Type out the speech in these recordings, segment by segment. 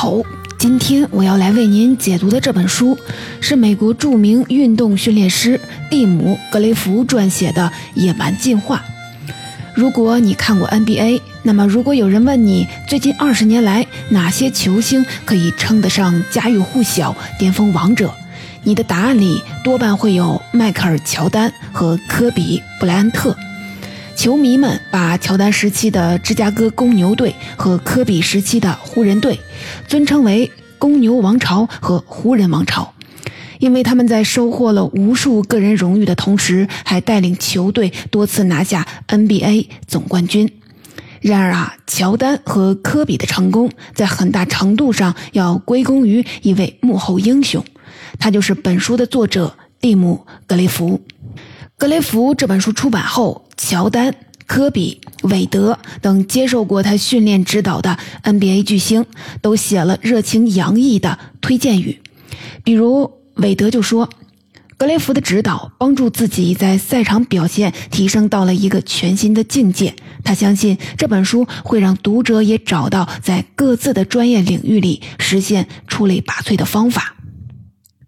好，今天我要来为您解读的这本书是美国著名运动训练师蒂姆·格雷弗撰写的《野蛮进化》。如果你看过 NBA，那么如果有人问你最近二十年来哪些球星可以称得上家喻户晓、巅峰王者，你的答案里多半会有迈克尔·乔丹和科比·布莱恩特。球迷们把乔丹时期的芝加哥公牛队和科比时期的湖人队尊称为“公牛王朝”和“湖人王朝”，因为他们在收获了无数个人荣誉的同时，还带领球队多次拿下 NBA 总冠军。然而啊，乔丹和科比的成功在很大程度上要归功于一位幕后英雄，他就是本书的作者蒂姆·格雷弗。格雷弗这本书出版后，乔丹、科比、韦德等接受过他训练指导的 NBA 巨星都写了热情洋溢的推荐语。比如韦德就说：“格雷弗的指导帮助自己在赛场表现提升到了一个全新的境界。他相信这本书会让读者也找到在各自的专业领域里实现出类拔萃的方法。”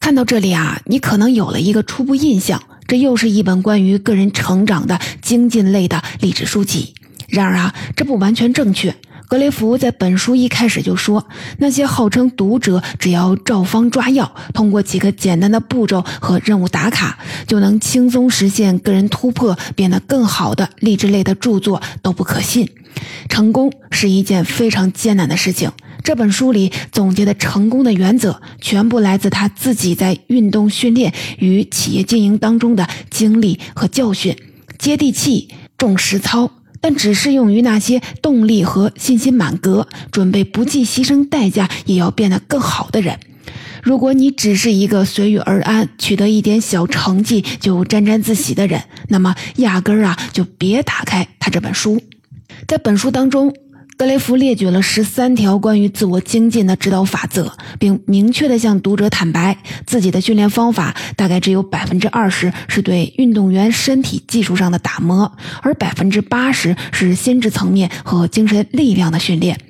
看到这里啊，你可能有了一个初步印象。这又是一本关于个人成长的精进类的励志书籍。然而啊，这不完全正确。格雷弗在本书一开始就说，那些号称读者只要照方抓药，通过几个简单的步骤和任务打卡，就能轻松实现个人突破、变得更好的励志类的著作都不可信。成功是一件非常艰难的事情。这本书里总结的成功的原则，全部来自他自己在运动训练与企业经营当中的经历和教训，接地气、重实操，但只适用于那些动力和信心满格、准备不计牺牲代价也要变得更好的人。如果你只是一个随遇而安、取得一点小成绩就沾沾自喜的人，那么压根儿啊就别打开他这本书。在本书当中。格雷弗列举了十三条关于自我精进的指导法则，并明确地向读者坦白，自己的训练方法大概只有百分之二十是对运动员身体技术上的打磨，而百分之八十是心智层面和精神力量的训练。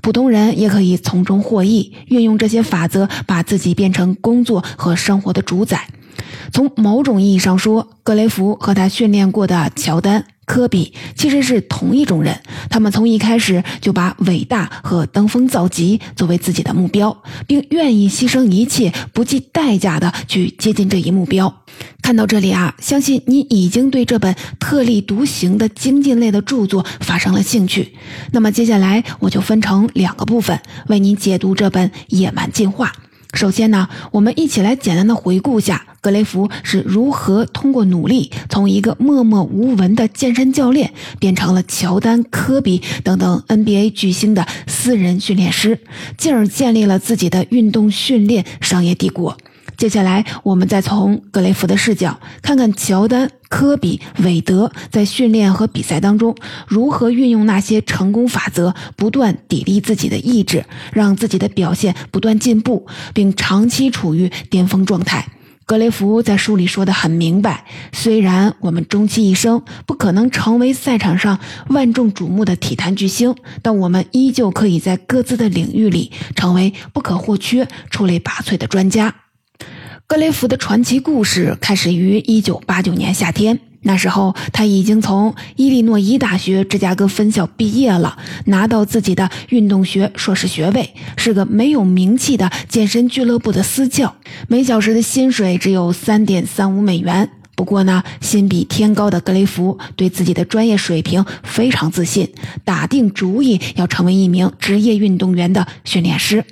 普通人也可以从中获益，运用这些法则，把自己变成工作和生活的主宰。从某种意义上说，格雷弗和他训练过的乔丹。科比其实是同一种人，他们从一开始就把伟大和登峰造极作为自己的目标，并愿意牺牲一切、不计代价的去接近这一目标。看到这里啊，相信你已经对这本特立独行的精进类的著作发生了兴趣。那么接下来我就分成两个部分为您解读这本《野蛮进化》。首先呢，我们一起来简单的回顾一下格雷弗是如何通过努力，从一个默默无闻的健身教练，变成了乔丹、科比等等 NBA 巨星的私人训练师，进而建立了自己的运动训练商业帝国。接下来，我们再从格雷弗的视角看看乔丹、科比、韦德在训练和比赛当中如何运用那些成功法则，不断砥砺自己的意志，让自己的表现不断进步，并长期处于巅峰状态。格雷弗在书里说的很明白：虽然我们终其一生不可能成为赛场上万众瞩目的体坛巨星，但我们依旧可以在各自的领域里成为不可或缺、出类拔萃的专家。格雷弗的传奇故事开始于1989年夏天，那时候他已经从伊利诺伊大学芝加哥分校毕业了，拿到自己的运动学硕士学位，是个没有名气的健身俱乐部的私教，每小时的薪水只有3.35美元。不过呢，心比天高的格雷弗对自己的专业水平非常自信，打定主意要成为一名职业运动员的训练师。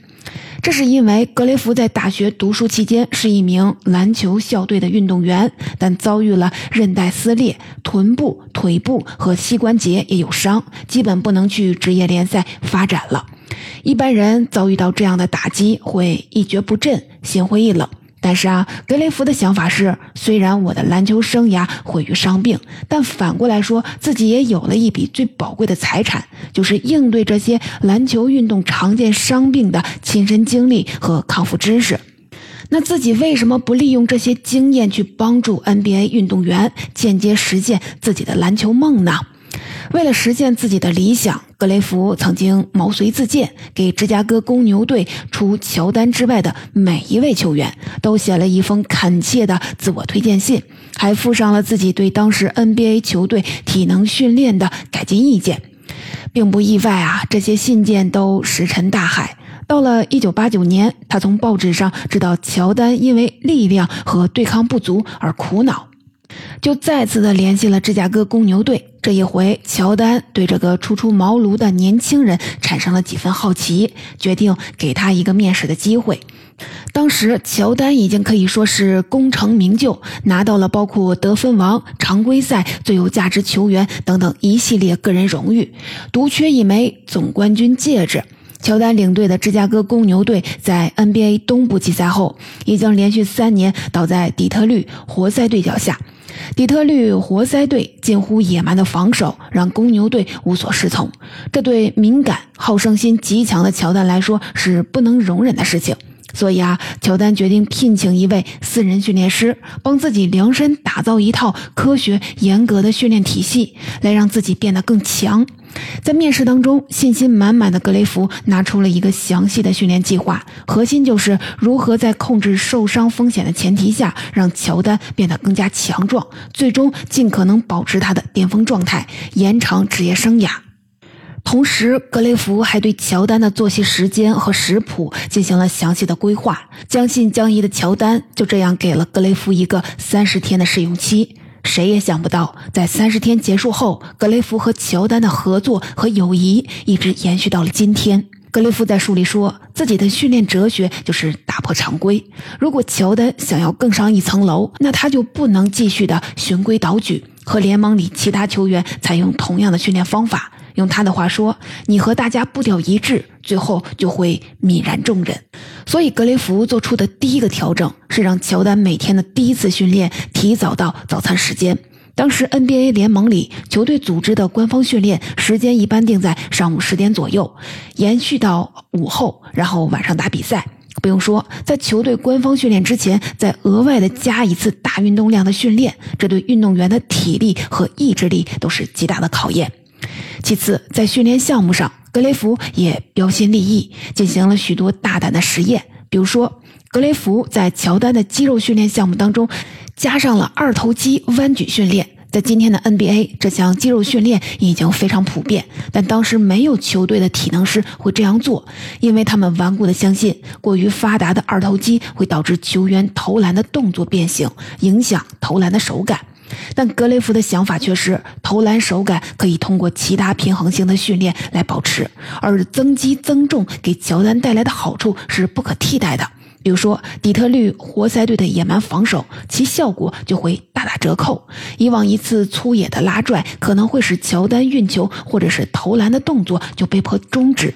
这是因为格雷弗在大学读书期间是一名篮球校队的运动员，但遭遇了韧带撕裂，臀部、腿部和膝关节也有伤，基本不能去职业联赛发展了。一般人遭遇到这样的打击会一蹶不振，心灰意冷。但是啊，格雷福的想法是，虽然我的篮球生涯毁于伤病，但反过来说，自己也有了一笔最宝贵的财产，就是应对这些篮球运动常见伤病的亲身经历和康复知识。那自己为什么不利用这些经验去帮助 NBA 运动员间接实现自己的篮球梦呢？为了实现自己的理想，格雷弗曾经毛遂自荐，给芝加哥公牛队除乔丹之外的每一位球员都写了一封恳切的自我推荐信，还附上了自己对当时 NBA 球队体能训练的改进意见。并不意外啊，这些信件都石沉大海。到了1989年，他从报纸上知道乔丹因为力量和对抗不足而苦恼，就再次的联系了芝加哥公牛队。这一回，乔丹对这个初出茅庐的年轻人产生了几分好奇，决定给他一个面试的机会。当时，乔丹已经可以说是功成名就，拿到了包括得分王、常规赛最有价值球员等等一系列个人荣誉，独缺一枚总冠军戒指。乔丹领队的芝加哥公牛队在 NBA 东部季赛后，已经连续三年倒在底特律活塞队脚下。底特律活塞队近乎野蛮的防守让公牛队无所适从，这对敏感、好胜心极强的乔丹来说是不能容忍的事情。所以啊，乔丹决定聘请一位私人训练师，帮自己量身打造一套科学严格的训练体系，来让自己变得更强。在面试当中，信心满满的格雷弗拿出了一个详细的训练计划，核心就是如何在控制受伤风险的前提下，让乔丹变得更加强壮，最终尽可能保持他的巅峰状态，延长职业生涯。同时，格雷弗还对乔丹的作息时间和食谱进行了详细的规划。将信将疑的乔丹就这样给了格雷弗一个三十天的试用期。谁也想不到，在三十天结束后，格雷夫和乔丹的合作和友谊一直延续到了今天。格雷夫在书里说，自己的训练哲学就是打破常规。如果乔丹想要更上一层楼，那他就不能继续的循规蹈矩，和联盟里其他球员采用同样的训练方法。用他的话说：“你和大家步调一致，最后就会泯然众人。”所以，格雷福做出的第一个调整是让乔丹每天的第一次训练提早到早餐时间。当时 NBA 联盟里球队组织的官方训练时间一般定在上午十点左右，延续到午后，然后晚上打比赛。不用说，在球队官方训练之前，再额外的加一次大运动量的训练，这对运动员的体力和意志力都是极大的考验。其次，在训练项目上，格雷福也标新立异，进行了许多大胆的实验。比如说，格雷福在乔丹的肌肉训练项目当中，加上了二头肌弯举训练。在今天的 NBA，这项肌肉训练已经非常普遍，但当时没有球队的体能师会这样做，因为他们顽固的相信，过于发达的二头肌会导致球员投篮的动作变形，影响投篮的手感。但格雷夫的想法却是，投篮手感可以通过其他平衡性的训练来保持，而增肌增重给乔丹带来的好处是不可替代的。比如说，底特律活塞队的野蛮防守，其效果就会大打折扣。以往一次粗野的拉拽可能会使乔丹运球或者是投篮的动作就被迫终止，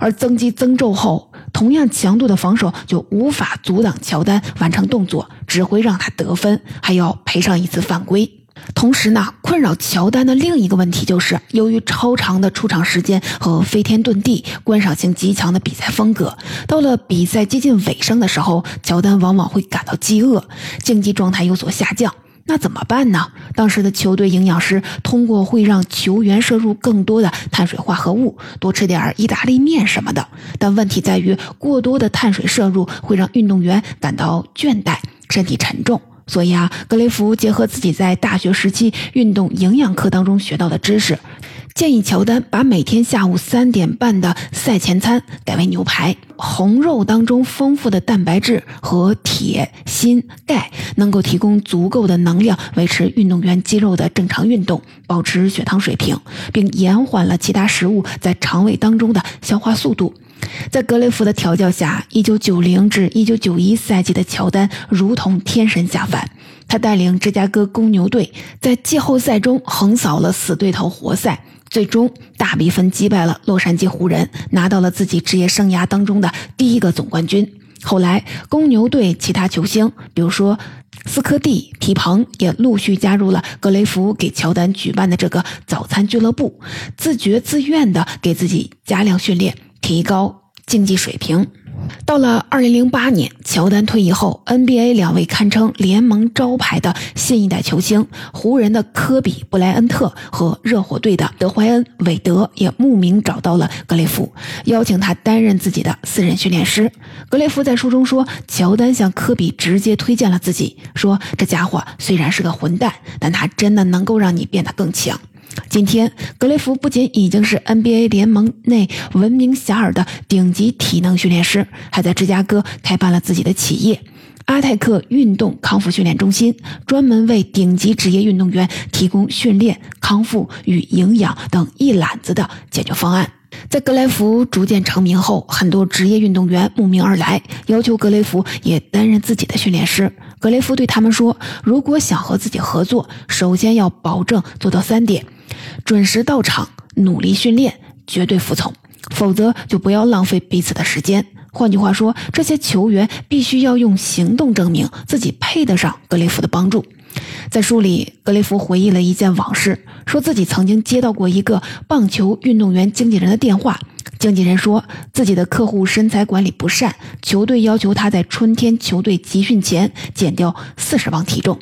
而增肌增重后，同样强度的防守就无法阻挡乔丹完成动作，只会让他得分，还要赔上一次犯规。同时呢，困扰乔丹的另一个问题就是，由于超长的出场时间和飞天遁地、观赏性极强的比赛风格，到了比赛接近尾声的时候，乔丹往往会感到饥饿，竞技状态有所下降。那怎么办呢？当时的球队营养师通过会让球员摄入更多的碳水化合物，多吃点意大利面什么的。但问题在于，过多的碳水摄入会让运动员感到倦怠，身体沉重。所以啊，格雷弗结合自己在大学时期运动营养课当中学到的知识，建议乔丹把每天下午三点半的赛前餐改为牛排。红肉当中丰富的蛋白质和铁、锌、钙能够提供足够的能量，维持运动员肌肉的正常运动，保持血糖水平，并延缓了其他食物在肠胃当中的消化速度。在格雷弗的调教下，1990至1991赛季的乔丹如同天神下凡。他带领芝加哥公牛队在季后赛中横扫了死对头活塞，最终大比分击败了洛杉矶湖人，拿到了自己职业生涯当中的第一个总冠军。后来，公牛队其他球星，比如说斯科蒂、皮蓬，也陆续加入了格雷福给乔丹举办的这个早餐俱乐部，自觉自愿地给自己加量训练。提高竞技水平。到了二零零八年，乔丹退役后，NBA 两位堪称联盟招牌的新一代球星——湖人的科比·布莱恩特和热火队的德怀恩·韦德，也慕名找到了格雷夫，邀请他担任自己的私人训练师。格雷夫在书中说，乔丹向科比直接推荐了自己，说这家伙虽然是个混蛋，但他真的能够让你变得更强。今天，格雷夫不仅已经是 NBA 联盟内闻名遐迩的顶级体能训练师，还在芝加哥开办了自己的企业——阿泰克运动康复训练中心，专门为顶级职业运动员提供训练、康复与营养等一揽子的解决方案。在格雷夫逐渐成名后，很多职业运动员慕名而来，要求格雷夫也担任自己的训练师。格雷夫对他们说：“如果想和自己合作，首先要保证做到三点。”准时到场，努力训练，绝对服从，否则就不要浪费彼此的时间。换句话说，这些球员必须要用行动证明自己配得上格雷夫的帮助。在书里，格雷夫回忆了一件往事，说自己曾经接到过一个棒球运动员经纪人的电话，经纪人说自己的客户身材管理不善，球队要求他在春天球队集训前减掉四十磅体重。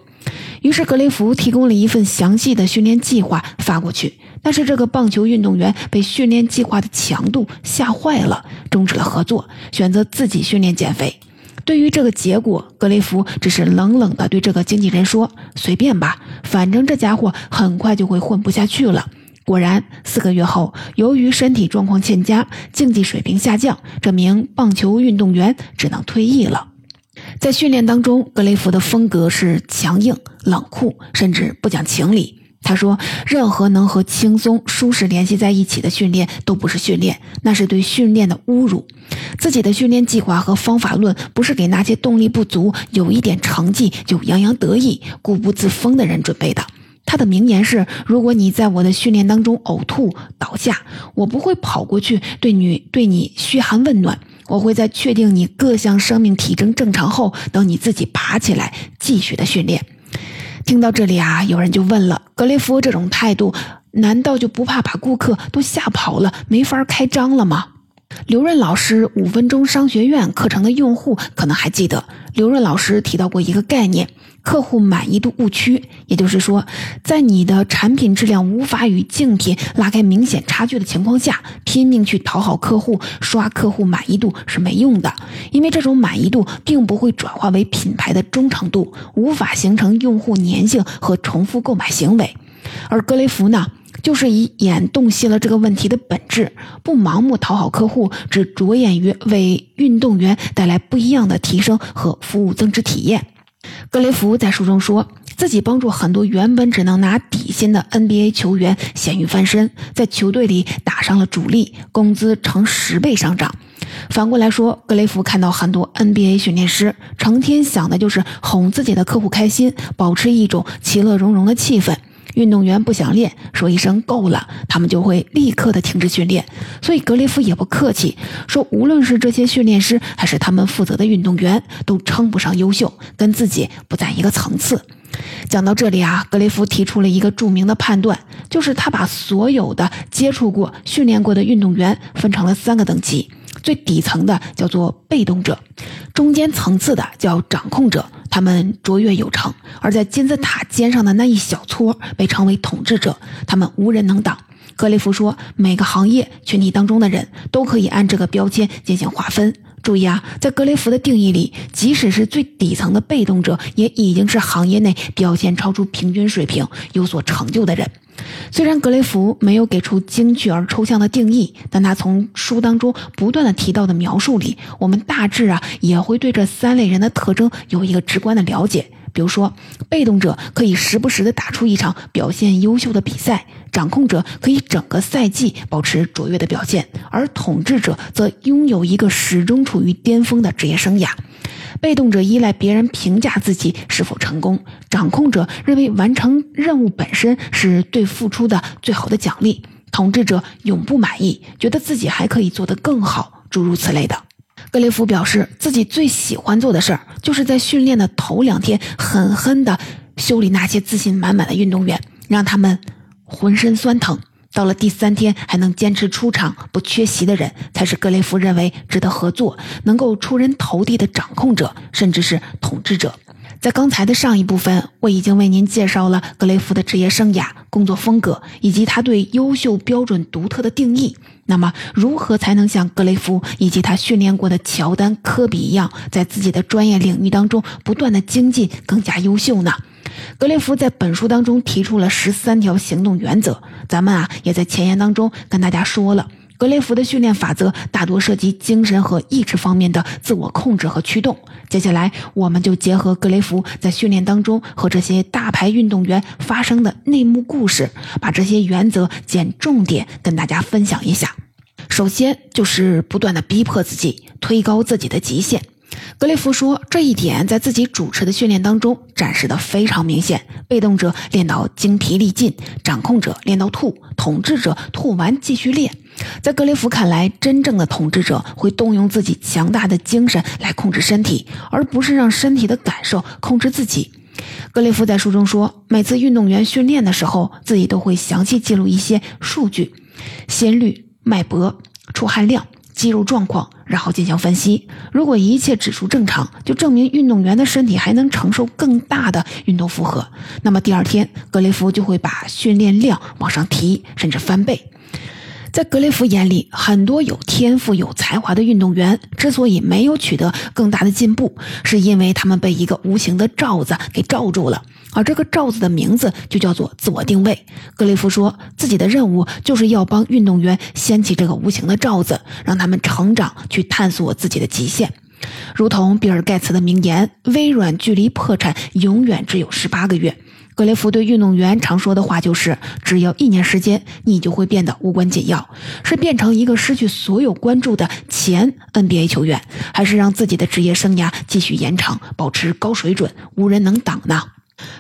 于是格雷夫提供了一份详细的训练计划发过去，但是这个棒球运动员被训练计划的强度吓坏了，终止了合作，选择自己训练减肥。对于这个结果，格雷夫只是冷冷地对这个经纪人说：“随便吧，反正这家伙很快就会混不下去了。”果然，四个月后，由于身体状况欠佳，竞技水平下降，这名棒球运动员只能退役了。在训练当中，格雷夫的风格是强硬、冷酷，甚至不讲情理。他说：“任何能和轻松、舒适联系在一起的训练都不是训练，那是对训练的侮辱。自己的训练计划和方法论不是给那些动力不足、有一点成绩就洋洋得意、固步自封的人准备的。”他的名言是：“如果你在我的训练当中呕吐倒下，我不会跑过去对你对你嘘寒问暖。”我会在确定你各项生命体征正常后，等你自己爬起来继续的训练。听到这里啊，有人就问了：格雷夫这种态度，难道就不怕把顾客都吓跑了，没法开张了吗？刘润老师五分钟商学院课程的用户可能还记得，刘润老师提到过一个概念。客户满意度误区，也就是说，在你的产品质量无法与竞品拉开明显差距的情况下，拼命去讨好客户、刷客户满意度是没用的，因为这种满意度并不会转化为品牌的忠诚度，无法形成用户粘性和重复购买行为。而格雷夫呢，就是一眼洞悉了这个问题的本质，不盲目讨好客户，只着眼于为运动员带来不一样的提升和服务增值体验。格雷夫在书中说自己帮助很多原本只能拿底薪的 NBA 球员咸鱼翻身，在球队里打上了主力，工资成十倍上涨。反过来说，格雷夫看到很多 NBA 训练师成天想的就是哄自己的客户开心，保持一种其乐融融的气氛。运动员不想练，说一声够了，他们就会立刻的停止训练。所以格雷夫也不客气，说无论是这些训练师，还是他们负责的运动员，都称不上优秀，跟自己不在一个层次。讲到这里啊，格雷夫提出了一个著名的判断，就是他把所有的接触过、训练过的运动员分成了三个等级。最底层的叫做被动者，中间层次的叫掌控者，他们卓越有成；而在金字塔尖上的那一小撮被称为统治者，他们无人能挡。格雷夫说，每个行业群体当中的人都可以按这个标签进行划分。注意啊，在格雷夫的定义里，即使是最底层的被动者，也已经是行业内表现超出平均水平、有所成就的人。虽然格雷夫没有给出精确而抽象的定义，但他从书当中不断的提到的描述里，我们大致啊也会对这三类人的特征有一个直观的了解。比如说，被动者可以时不时的打出一场表现优秀的比赛，掌控者可以整个赛季保持卓越的表现，而统治者则拥有一个始终处于巅峰的职业生涯。被动者依赖别人评价自己是否成功，掌控者认为完成任务本身是对付出的最好的奖励，统治者永不满意，觉得自己还可以做得更好，诸如此类的。格雷夫表示，自己最喜欢做的事儿，就是在训练的头两天，狠狠地修理那些自信满满的运动员，让他们浑身酸疼。到了第三天还能坚持出场不缺席的人，才是格雷夫认为值得合作、能够出人头地的掌控者，甚至是统治者。在刚才的上一部分，我已经为您介绍了格雷夫的职业生涯、工作风格以及他对优秀标准独特的定义。那么，如何才能像格雷夫以及他训练过的乔丹、科比一样，在自己的专业领域当中不断的精进，更加优秀呢？格雷夫在本书当中提出了十三条行动原则，咱们啊也在前言当中跟大家说了，格雷弗的训练法则大多涉及精神和意志方面的自我控制和驱动。接下来，我们就结合格雷弗在训练当中和这些大牌运动员发生的内幕故事，把这些原则捡重点跟大家分享一下。首先就是不断的逼迫自己，推高自己的极限。格雷夫说，这一点在自己主持的训练当中展示的非常明显。被动者练到精疲力尽，掌控者练到吐，统治者吐完继续练。在格雷夫看来，真正的统治者会动用自己强大的精神来控制身体，而不是让身体的感受控制自己。格雷夫在书中说，每次运动员训练的时候，自己都会详细记录一些数据：心率、脉搏、出汗量。肌肉状况，然后进行分析。如果一切指数正常，就证明运动员的身体还能承受更大的运动负荷。那么第二天，格雷夫就会把训练量往上提，甚至翻倍。在格雷夫眼里，很多有天赋、有才华的运动员之所以没有取得更大的进步，是因为他们被一个无形的罩子给罩住了。而这个罩子的名字就叫做自我定位。格雷夫说自己的任务就是要帮运动员掀起这个无形的罩子，让他们成长，去探索自己的极限。如同比尔·盖茨的名言：“微软距离破产永远只有十八个月。”格雷夫对运动员常说的话就是：“只要一年时间，你就会变得无关紧要。”是变成一个失去所有关注的前 NBA 球员，还是让自己的职业生涯继续延长，保持高水准，无人能挡呢？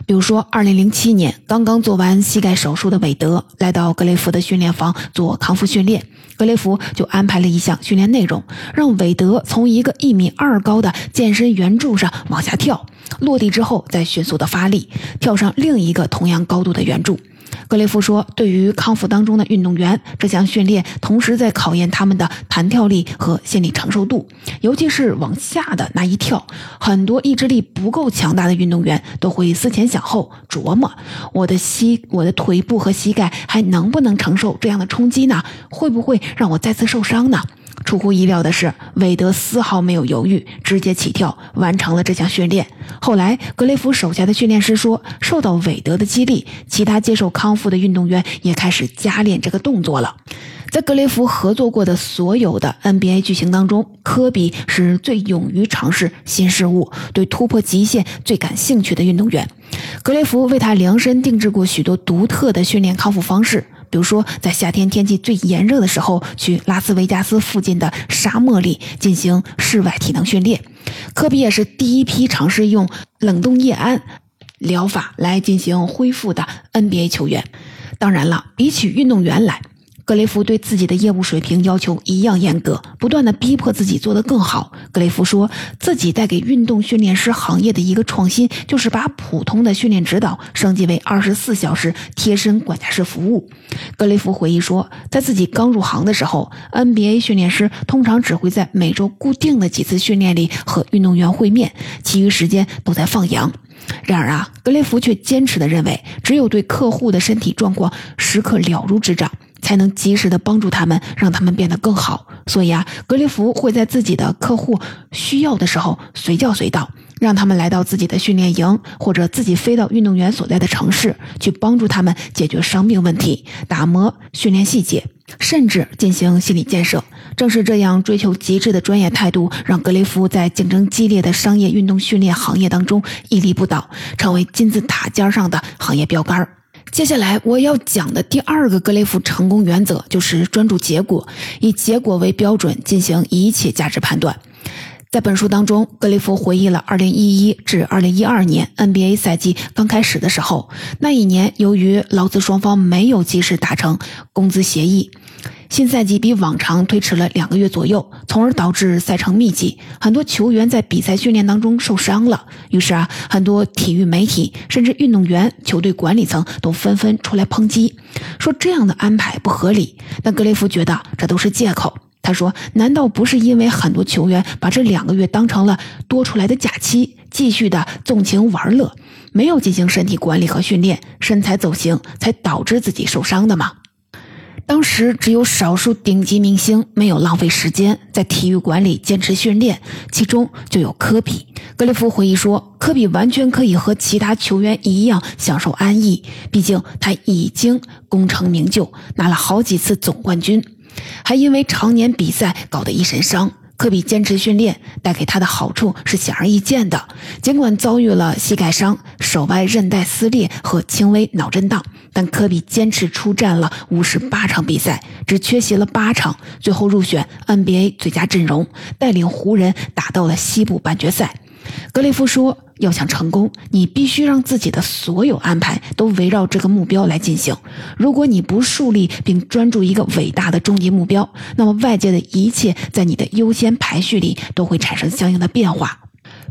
比如说，2007年刚刚做完膝盖手术的韦德来到格雷夫的训练房做康复训练，格雷夫就安排了一项训练内容，让韦德从一个一米二高的健身圆柱上往下跳，落地之后再迅速的发力，跳上另一个同样高度的圆柱。格雷夫说：“对于康复当中的运动员，这项训练同时在考验他们的弹跳力和心理承受度，尤其是往下的那一跳。很多意志力不够强大的运动员都会思前想后，琢磨：我的膝、我的腿部和膝盖还能不能承受这样的冲击呢？会不会让我再次受伤呢？”出乎意料的是，韦德丝毫没有犹豫，直接起跳完成了这项训练。后来，格雷夫手下的训练师说，受到韦德的激励，其他接受康复的运动员也开始加练这个动作了。在格雷夫合作过的所有的 NBA 巨星当中，科比是最勇于尝试新事物、对突破极限最感兴趣的运动员。格雷夫为他量身定制过许多独特的训练康复方式。比如说，在夏天天气最炎热的时候，去拉斯维加斯附近的沙漠里进行室外体能训练。科比也是第一批尝试用冷冻液氨疗法来进行恢复的 NBA 球员。当然了，比起运动员来，格雷夫对自己的业务水平要求一样严格，不断的逼迫自己做得更好。格雷夫说自己带给运动训练师行业的一个创新，就是把普通的训练指导升级为二十四小时贴身管家式服务。格雷夫回忆说，在自己刚入行的时候，NBA 训练师通常只会在每周固定的几次训练里和运动员会面，其余时间都在放羊。然而啊，格雷夫却坚持的认为，只有对客户的身体状况时刻了如指掌。才能及时的帮助他们，让他们变得更好。所以啊，格雷夫会在自己的客户需要的时候随叫随到，让他们来到自己的训练营，或者自己飞到运动员所在的城市，去帮助他们解决伤病问题、打磨训练细节，甚至进行心理建设。正是这样追求极致的专业态度，让格雷夫在竞争激烈的商业运动训练行业当中屹立不倒，成为金字塔尖上的行业标杆儿。接下来我要讲的第二个格雷夫成功原则就是专注结果，以结果为标准进行一切价值判断。在本书当中，格雷夫回忆了2011至2012年 NBA 赛季刚开始的时候，那一年由于劳资双方没有及时达成工资协议，新赛季比往常推迟了两个月左右，从而导致赛程密集，很多球员在比赛训练当中受伤了。于是啊，很多体育媒体甚至运动员、球队管理层都纷纷出来抨击，说这样的安排不合理。但格雷夫觉得这都是借口。他说：“难道不是因为很多球员把这两个月当成了多出来的假期，继续的纵情玩乐，没有进行身体管理和训练，身材走形，才导致自己受伤的吗？”当时只有少数顶级明星没有浪费时间在体育馆里坚持训练，其中就有科比。格里夫回忆说：“科比完全可以和其他球员一样享受安逸，毕竟他已经功成名就，拿了好几次总冠军。”还因为常年比赛搞得一身伤，科比坚持训练带给他的好处是显而易见的。尽管遭遇了膝盖伤、手腕韧带撕裂和轻微脑震荡，但科比坚持出战了五十八场比赛，只缺席了八场，最后入选 NBA 最佳阵容，带领湖人打到了西部半决赛。格雷夫说。要想成功，你必须让自己的所有安排都围绕这个目标来进行。如果你不树立并专注一个伟大的终极目标，那么外界的一切在你的优先排序里都会产生相应的变化。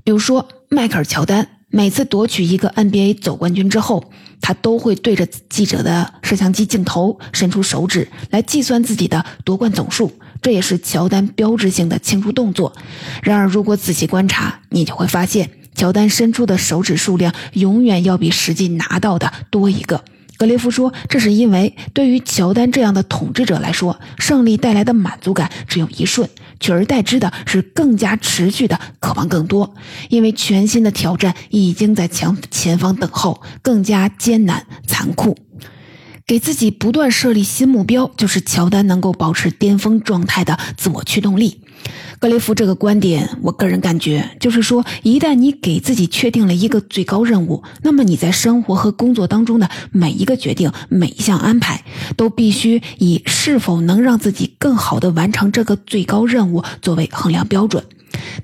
比如说，迈克尔·乔丹每次夺取一个 NBA 总冠军之后，他都会对着记者的摄像机镜头伸出手指来计算自己的夺冠总数，这也是乔丹标志性的庆祝动作。然而，如果仔细观察，你就会发现。乔丹伸出的手指数量永远要比实际拿到的多一个。格雷夫说，这是因为对于乔丹这样的统治者来说，胜利带来的满足感只有一瞬，取而代之的是更加持续的渴望更多。因为全新的挑战已经在前前方等候，更加艰难残酷。给自己不断设立新目标，就是乔丹能够保持巅峰状态的自我驱动力。格雷夫这个观点，我个人感觉就是说，一旦你给自己确定了一个最高任务，那么你在生活和工作当中的每一个决定、每一项安排，都必须以是否能让自己更好的完成这个最高任务作为衡量标准。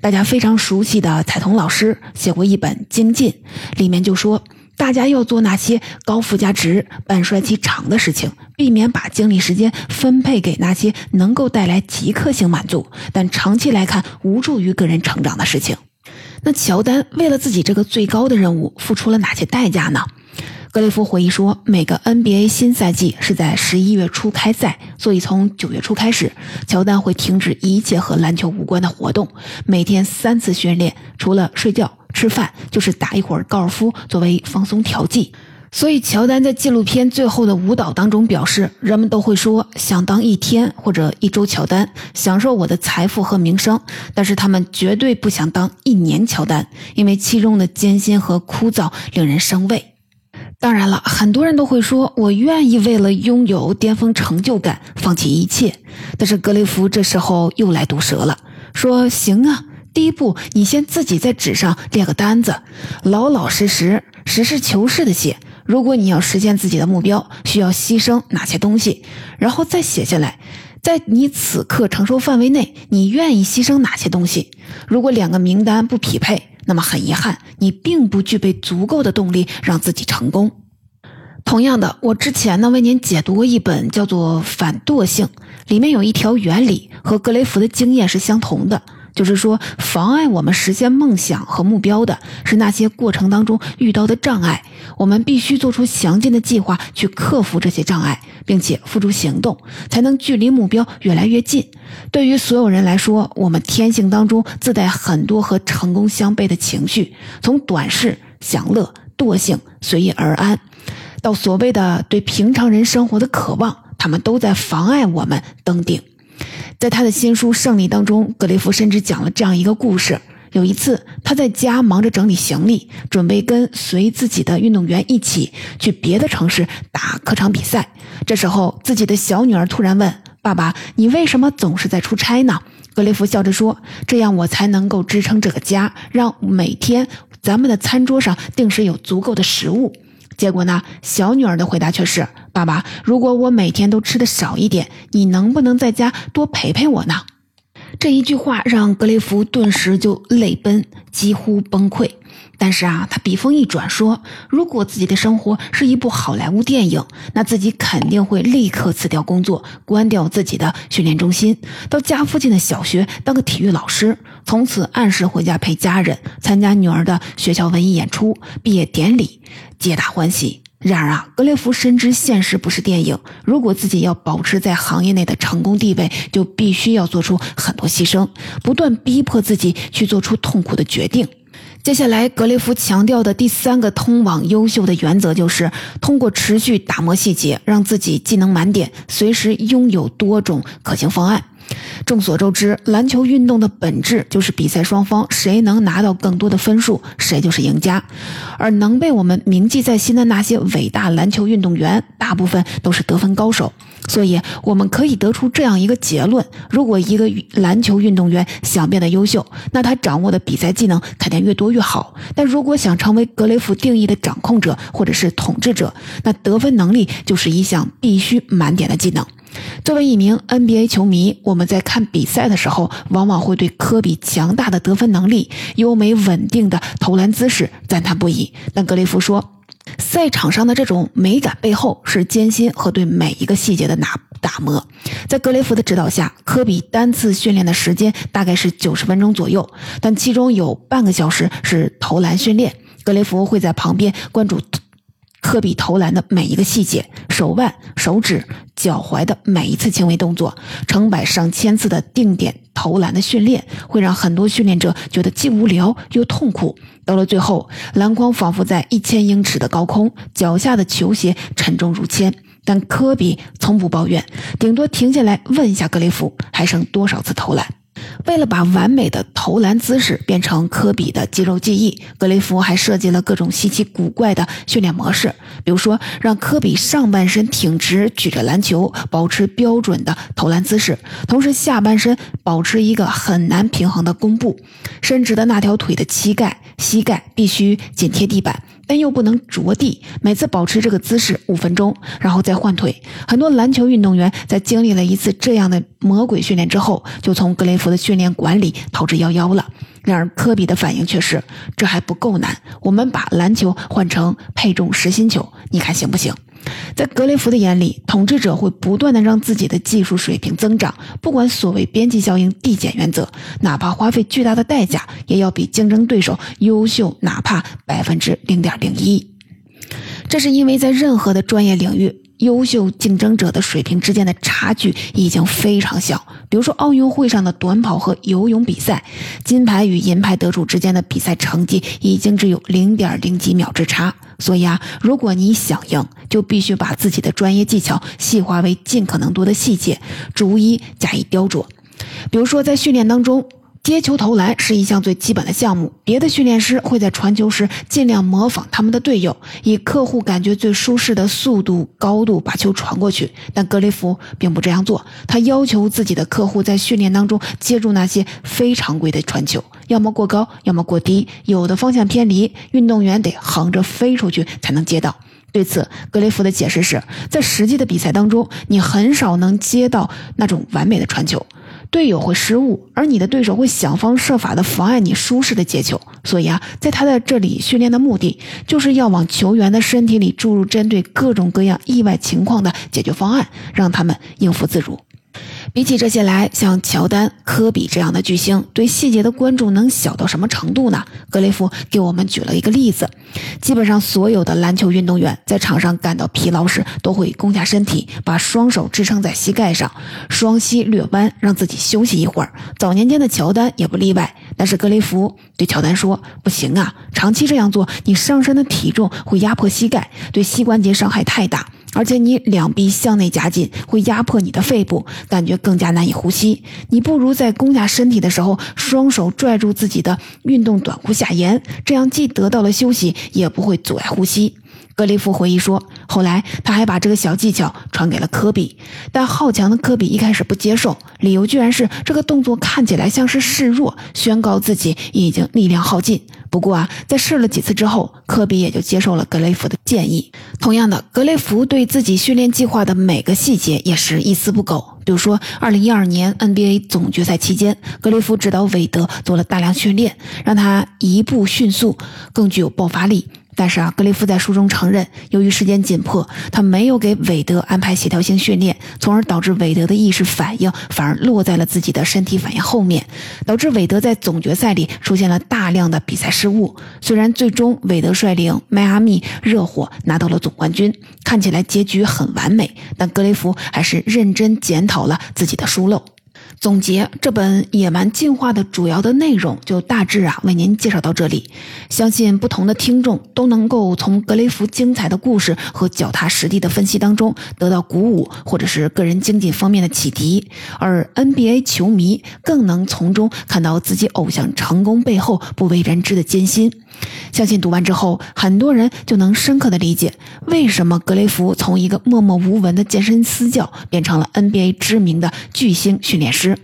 大家非常熟悉的彩童老师写过一本《精进》，里面就说。大家要做那些高附加值、半衰期长的事情，避免把精力时间分配给那些能够带来即刻性满足，但长期来看无助于个人成长的事情。那乔丹为了自己这个最高的任务，付出了哪些代价呢？格雷夫回忆说，每个 NBA 新赛季是在十一月初开赛，所以从九月初开始，乔丹会停止一切和篮球无关的活动，每天三次训练，除了睡觉。吃饭就是打一会儿高尔夫作为放松调剂，所以乔丹在纪录片最后的舞蹈当中表示，人们都会说想当一天或者一周乔丹，享受我的财富和名声，但是他们绝对不想当一年乔丹，因为其中的艰辛和枯燥令人生畏。当然了，很多人都会说我愿意为了拥有巅峰成就感放弃一切，但是格雷夫这时候又来毒舌了，说行啊。第一步，你先自己在纸上列个单子，老老实实、实事求是的写。如果你要实现自己的目标，需要牺牲哪些东西，然后再写下来，在你此刻承受范围内，你愿意牺牲哪些东西？如果两个名单不匹配，那么很遗憾，你并不具备足够的动力让自己成功。同样的，我之前呢为您解读过一本叫做《反惰性》，里面有一条原理和格雷弗的经验是相同的。就是说，妨碍我们实现梦想和目标的是那些过程当中遇到的障碍。我们必须做出详尽的计划去克服这些障碍，并且付诸行动，才能距离目标越来越近。对于所有人来说，我们天性当中自带很多和成功相悖的情绪，从短视、享乐、惰性、随遇而安，到所谓的对平常人生活的渴望，他们都在妨碍我们登顶。在他的新书《胜利》当中，格雷夫甚至讲了这样一个故事：有一次，他在家忙着整理行李，准备跟随自己的运动员一起去别的城市打客场比赛。这时候，自己的小女儿突然问：“爸爸，你为什么总是在出差呢？”格雷夫笑着说：“这样我才能够支撑这个家，让每天咱们的餐桌上定时有足够的食物。”结果呢？小女儿的回答却是：“爸爸，如果我每天都吃的少一点，你能不能在家多陪陪我呢？”这一句话让格雷夫顿时就泪奔，几乎崩溃。但是啊，他笔锋一转说：“如果自己的生活是一部好莱坞电影，那自己肯定会立刻辞掉工作，关掉自己的训练中心，到家附近的小学当个体育老师，从此按时回家陪家人，参加女儿的学校文艺演出、毕业典礼，皆大欢喜。”然而啊，格雷夫深知现实不是电影，如果自己要保持在行业内的成功地位，就必须要做出很多牺牲，不断逼迫自己去做出痛苦的决定。接下来，格雷夫强调的第三个通往优秀的原则，就是通过持续打磨细节，让自己技能满点，随时拥有多种可行方案。众所周知，篮球运动的本质就是比赛双方谁能拿到更多的分数，谁就是赢家。而能被我们铭记在心的那些伟大篮球运动员，大部分都是得分高手。所以，我们可以得出这样一个结论：如果一个篮球运动员想变得优秀，那他掌握的比赛技能肯定越多越好。但如果想成为格雷夫定义的掌控者或者是统治者，那得分能力就是一项必须满点的技能。作为一名 NBA 球迷，我们在看比赛的时候，往往会对科比强大的得分能力、优美稳定的投篮姿势赞叹不已。但格雷夫说，赛场上的这种美感背后是艰辛和对每一个细节的打打磨。在格雷夫的指导下，科比单次训练的时间大概是九十分钟左右，但其中有半个小时是投篮训练。格雷夫会在旁边关注。科比投篮的每一个细节，手腕、手指、脚踝的每一次轻微动作，成百上千次的定点投篮的训练，会让很多训练者觉得既无聊又痛苦。到了最后，篮筐仿佛在一千英尺的高空，脚下的球鞋沉重如铅。但科比从不抱怨，顶多停下来问一下格雷夫，还剩多少次投篮。为了把完美的投篮姿势变成科比的肌肉记忆，格雷夫还设计了各种稀奇古怪的训练模式。比如说，让科比上半身挺直，举着篮球，保持标准的投篮姿势，同时下半身保持一个很难平衡的弓步，伸直的那条腿的膝盖膝盖必须紧贴地板。但又不能着地，每次保持这个姿势五分钟，然后再换腿。很多篮球运动员在经历了一次这样的魔鬼训练之后，就从格雷夫的训练馆里逃之夭夭了。然而科比的反应却是：这还不够难，我们把篮球换成配重实心球，你看行不行？在格雷夫的眼里，统治者会不断的让自己的技术水平增长，不管所谓边际效应递减原则，哪怕花费巨大的代价，也要比竞争对手优秀，哪怕百分之零点零一。这是因为在任何的专业领域，优秀竞争者的水平之间的差距已经非常小。比如说奥运会上的短跑和游泳比赛，金牌与银牌得主之间的比赛成绩已经只有零点零几秒之差。所以啊，如果你想赢，就必须把自己的专业技巧细化为尽可能多的细节，逐一加以雕琢。比如说，在训练当中，接球投篮是一项最基本的项目。别的训练师会在传球时尽量模仿他们的队友，以客户感觉最舒适的速度、高度把球传过去。但格雷夫并不这样做，他要求自己的客户在训练当中接住那些非常规的传球。要么过高，要么过低，有的方向偏离，运动员得横着飞出去才能接到。对此，格雷夫的解释是在实际的比赛当中，你很少能接到那种完美的传球，队友会失误，而你的对手会想方设法的妨碍你舒适的接球。所以啊，在他的这里训练的目的，就是要往球员的身体里注入针对各种各样意外情况的解决方案，让他们应付自如。比起这些来，像乔丹、科比这样的巨星，对细节的关注能小到什么程度呢？格雷夫给我们举了一个例子：基本上所有的篮球运动员在场上感到疲劳时，都会弓下身体，把双手支撑在膝盖上，双膝略弯，让自己休息一会儿。早年间的乔丹也不例外。但是格雷夫对乔丹说：“不行啊，长期这样做，你上身的体重会压迫膝盖，对膝关节伤害太大。”而且你两臂向内夹紧，会压迫你的肺部，感觉更加难以呼吸。你不如在弓下身体的时候，双手拽住自己的运动短裤下沿，这样既得到了休息，也不会阻碍呼吸。格雷夫回忆说，后来他还把这个小技巧传给了科比，但好强的科比一开始不接受，理由居然是这个动作看起来像是示弱，宣告自己已经力量耗尽。不过啊，在试了几次之后，科比也就接受了格雷夫的建议。同样的，格雷夫对自己训练计划的每个细节也是一丝不苟。比如说，二零一二年 NBA 总决赛期间，格雷夫指导韦德做了大量训练，让他一步迅速，更具有爆发力。但是啊，格雷夫在书中承认，由于时间紧迫，他没有给韦德安排协调性训练，从而导致韦德的意识反应反而落在了自己的身体反应后面，导致韦德在总决赛里出现了大量的比赛失误。虽然最终韦德率领迈阿密热火拿到了总冠军，看起来结局很完美，但格雷夫还是认真检讨了自己的疏漏。总结这本《野蛮进化》的主要的内容，就大致啊为您介绍到这里。相信不同的听众都能够从格雷夫精彩的故事和脚踏实地的分析当中得到鼓舞，或者是个人经济方面的启迪。而 NBA 球迷更能从中看到自己偶像成功背后不为人知的艰辛。相信读完之后，很多人就能深刻的理解为什么格雷夫从一个默默无闻的健身私教变成了 NBA 知名的巨星训练师。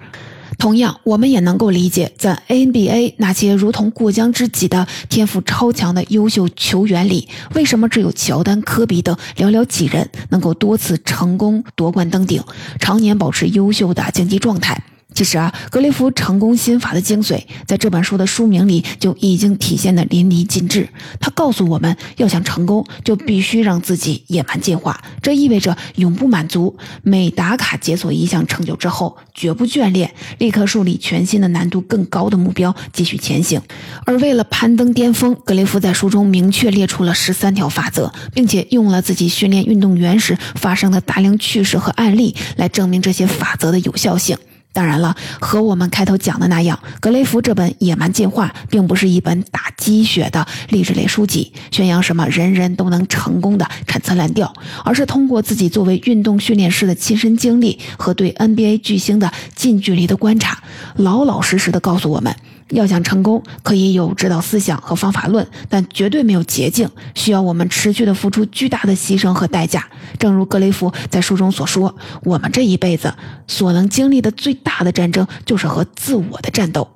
同样，我们也能够理解，在 NBA 那些如同过江之鲫的天赋超强的优秀球员里，为什么只有乔丹、科比等寥寥几人能够多次成功夺冠登顶，常年保持优秀的竞技状态。其实啊，格雷夫成功心法的精髓，在这本书的书名里就已经体现的淋漓尽致。他告诉我们，要想成功，就必须让自己野蛮进化。这意味着永不满足，每打卡解锁一项成就之后，绝不眷恋，立刻树立全新的难度更高的目标，继续前行。而为了攀登巅峰，格雷夫在书中明确列出了十三条法则，并且用了自己训练运动员时发生的大量趣事和案例来证明这些法则的有效性。当然了，和我们开头讲的那样，格雷夫这本《野蛮进化》并不是一本打鸡血的励志类书籍，宣扬什么人人都能成功的陈词滥调，而是通过自己作为运动训练师的亲身经历和对 NBA 巨星的近距离的观察，老老实实的告诉我们。要想成功，可以有指导思想和方法论，但绝对没有捷径，需要我们持续的付出巨大的牺牲和代价。正如格雷夫在书中所说：“我们这一辈子所能经历的最大的战争，就是和自我的战斗。”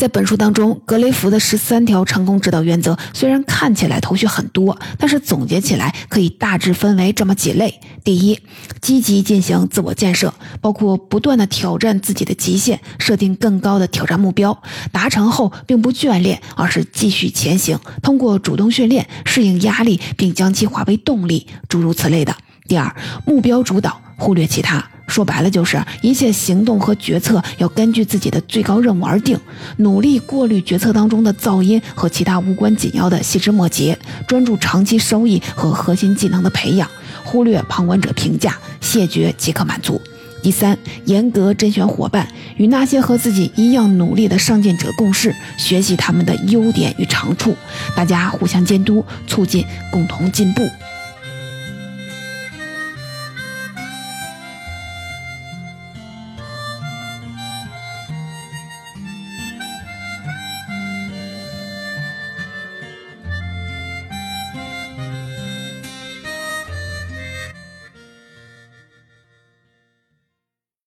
在本书当中，格雷福的十三条成功指导原则虽然看起来头绪很多，但是总结起来可以大致分为这么几类：第一，积极进行自我建设，包括不断的挑战自己的极限，设定更高的挑战目标，达成后并不眷恋，而是继续前行，通过主动训练适应压力，并将其化为动力，诸如此类的。第二，目标主导，忽略其他。说白了，就是一切行动和决策要根据自己的最高任务而定，努力过滤决策当中的噪音和其他无关紧要的细枝末节，专注长期收益和核心技能的培养，忽略旁观者评价，谢绝即可满足。第三，严格甄选伙伴，与那些和自己一样努力的上进者共事，学习他们的优点与长处，大家互相监督，促进共同进步。